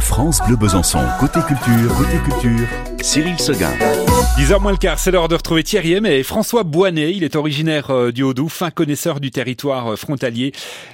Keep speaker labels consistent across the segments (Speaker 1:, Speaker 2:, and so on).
Speaker 1: France Bleu Besançon, côté culture, côté culture, Cyril Seguin.
Speaker 2: 10h moins le quart, c'est l'heure de retrouver Thierry et François Boinet. Il est originaire euh, du Haut-Doubs, fin connaisseur du territoire euh, frontalier.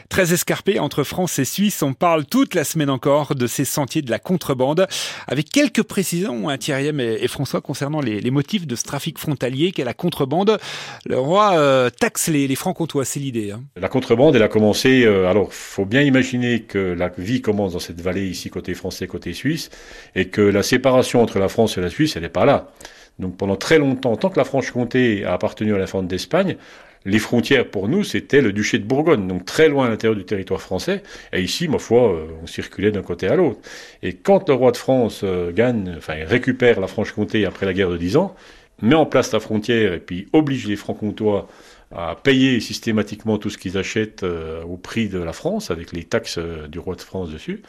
Speaker 2: Très escarpé entre France et Suisse, on parle toute la semaine encore de ces sentiers de la contrebande, avec quelques précisions, hein, Thierry et François, concernant les, motifs de ce trafic frontalier qu'est la contrebande. Le roi euh, taxe les, les francs-comtois, c'est l'idée. Hein.
Speaker 3: La contrebande, elle a commencé, alors faut bien imaginer que la vie commence dans cette vallée ici, côté français, côté suisse, et que la séparation entre la France et la Suisse, elle n'est pas là. Donc pendant très longtemps, tant que la Franche-Comté a appartenu à la France d'Espagne, les frontières pour nous, c'était le duché de Bourgogne, donc très loin à l'intérieur du territoire français. Et ici, ma foi, euh, on circulait d'un côté à l'autre. Et quand le roi de France euh, gagne, enfin récupère la Franche-Comté après la guerre de Dix ans, met en place la frontière et puis oblige les Francs-Comtois à payer systématiquement tout ce qu'ils achètent euh, au prix de la France, avec les taxes du roi de France dessus,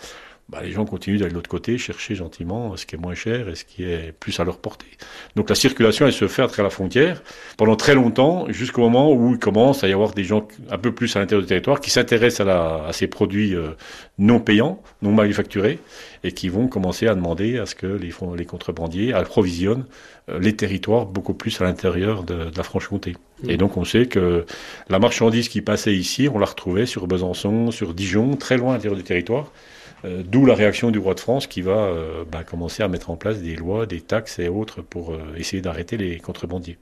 Speaker 3: bah, les gens continuent d'aller de l'autre côté, chercher gentiment ce qui est moins cher et ce qui est plus à leur portée. Donc la circulation, elle se fait à travers la frontière pendant très longtemps, jusqu'au moment où il commence à y avoir des gens un peu plus à l'intérieur du territoire qui s'intéressent à, ces produits euh, non payants, non manufacturés, et qui vont commencer à demander à ce que les, contrebandiers approvisionnent euh, les territoires beaucoup plus à l'intérieur de, la Franche-Comté. Et donc on sait que la marchandise qui passait ici, on la retrouvait sur Besançon, sur Dijon, très loin à l'intérieur du territoire. Euh, d'où la réaction du roi de France qui va euh, bah, commencer à mettre en place des lois, des taxes et autres pour euh, essayer d'arrêter les contrebandiers.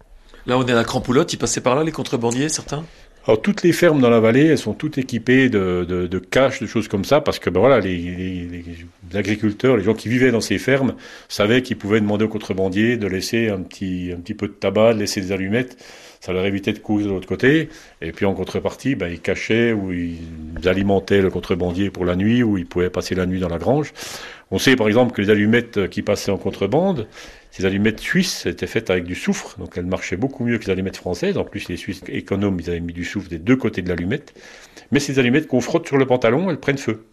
Speaker 4: Là, on est à la Crampoulotte, ils passaient par là, les contrebandiers, certains?
Speaker 3: Alors toutes les fermes dans la vallée, elles sont toutes équipées de, caches, de choses comme ça, parce que ben voilà, les, agriculteurs, les gens qui vivaient dans ces fermes, savaient qu'ils pouvaient demander aux contrebandiers de laisser un petit, un petit peu de tabac, de laisser des allumettes. Ça leur évitait de courir de l'autre côté. Et puis en contrepartie, ben, ils cachaient ou ils alimentaient le contrebandier pour la nuit, ou ils pouvaient passer la nuit dans la grange. On sait par exemple que les allumettes qui passaient en contrebande, ces allumettes suisses étaient faites avec du soufre, donc elles marchaient beaucoup mieux que les allumettes françaises. En plus, les Suisses économes, ils avaient mis du soufre des deux côtés de l'allumette. Mais ces allumettes qu'on frotte sur le pantalon, elles prennent feu.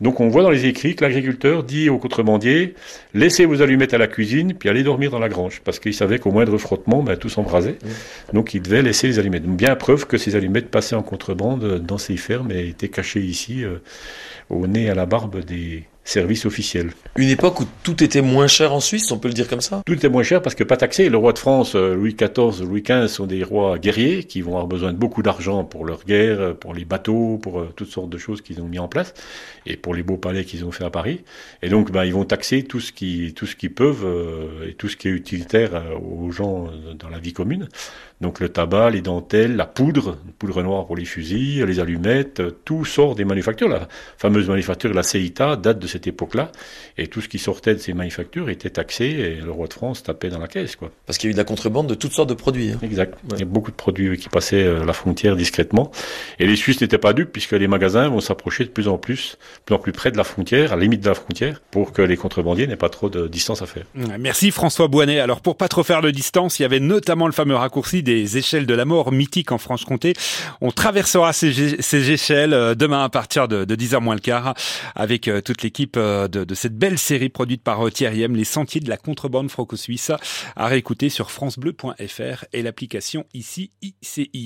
Speaker 3: Donc on voit dans les écrits que l'agriculteur dit aux contrebandiers laissez vos allumettes à la cuisine puis allez dormir dans la grange parce qu'il savait qu'au moindre frottement ben, tout s'embrasait. Donc il devait laisser les allumettes. bien preuve que ces allumettes passaient en contrebande dans ces fermes et étaient cachées ici euh, au nez à la barbe des, service officiel.
Speaker 4: Une époque où tout était moins cher en Suisse, on peut le dire comme ça?
Speaker 3: Tout était moins cher parce que pas taxé. Le roi de France, euh, Louis XIV, Louis XV sont des rois guerriers qui vont avoir besoin de beaucoup d'argent pour leur guerre, pour les bateaux, pour euh, toutes sortes de choses qu'ils ont mis en place et pour les beaux palais qu'ils ont fait à Paris. Et donc, ben, ils vont taxer tout ce qui, tout ce qu'ils peuvent euh, et tout ce qui est utilitaire aux gens dans la vie commune. Donc le tabac, les dentelles, la poudre, poudre noire pour les fusils, les allumettes, tout sort des manufactures. La fameuse manufacture, la CEITA, date de cette époque-là. Et tout ce qui sortait de ces manufactures était taxé et le roi de France tapait dans la caisse. Quoi.
Speaker 4: Parce qu'il y a eu de la contrebande de toutes sortes de produits. Hein.
Speaker 3: Exact. Il y a beaucoup de produits qui passaient euh, la frontière discrètement. Et les Suisses n'étaient pas dupes puisque les magasins vont s'approcher de plus en plus, plus en plus près de la frontière, à la limite de la frontière, pour que les contrebandiers n'aient pas trop de distance à faire.
Speaker 2: Merci François Boinet. Alors pour pas trop faire de distance, il y avait notamment le fameux raccourci des échelles de la mort mythiques en Franche-Comté. On traversera ces, ces, échelles euh, demain à partir de, de 10h moins le quart avec euh, toute l'équipe de, de, cette belle série produite par Thierry M, Les Sentiers de la contrebande franco-suisse, à réécouter sur francebleu.fr et l'application ici ICI.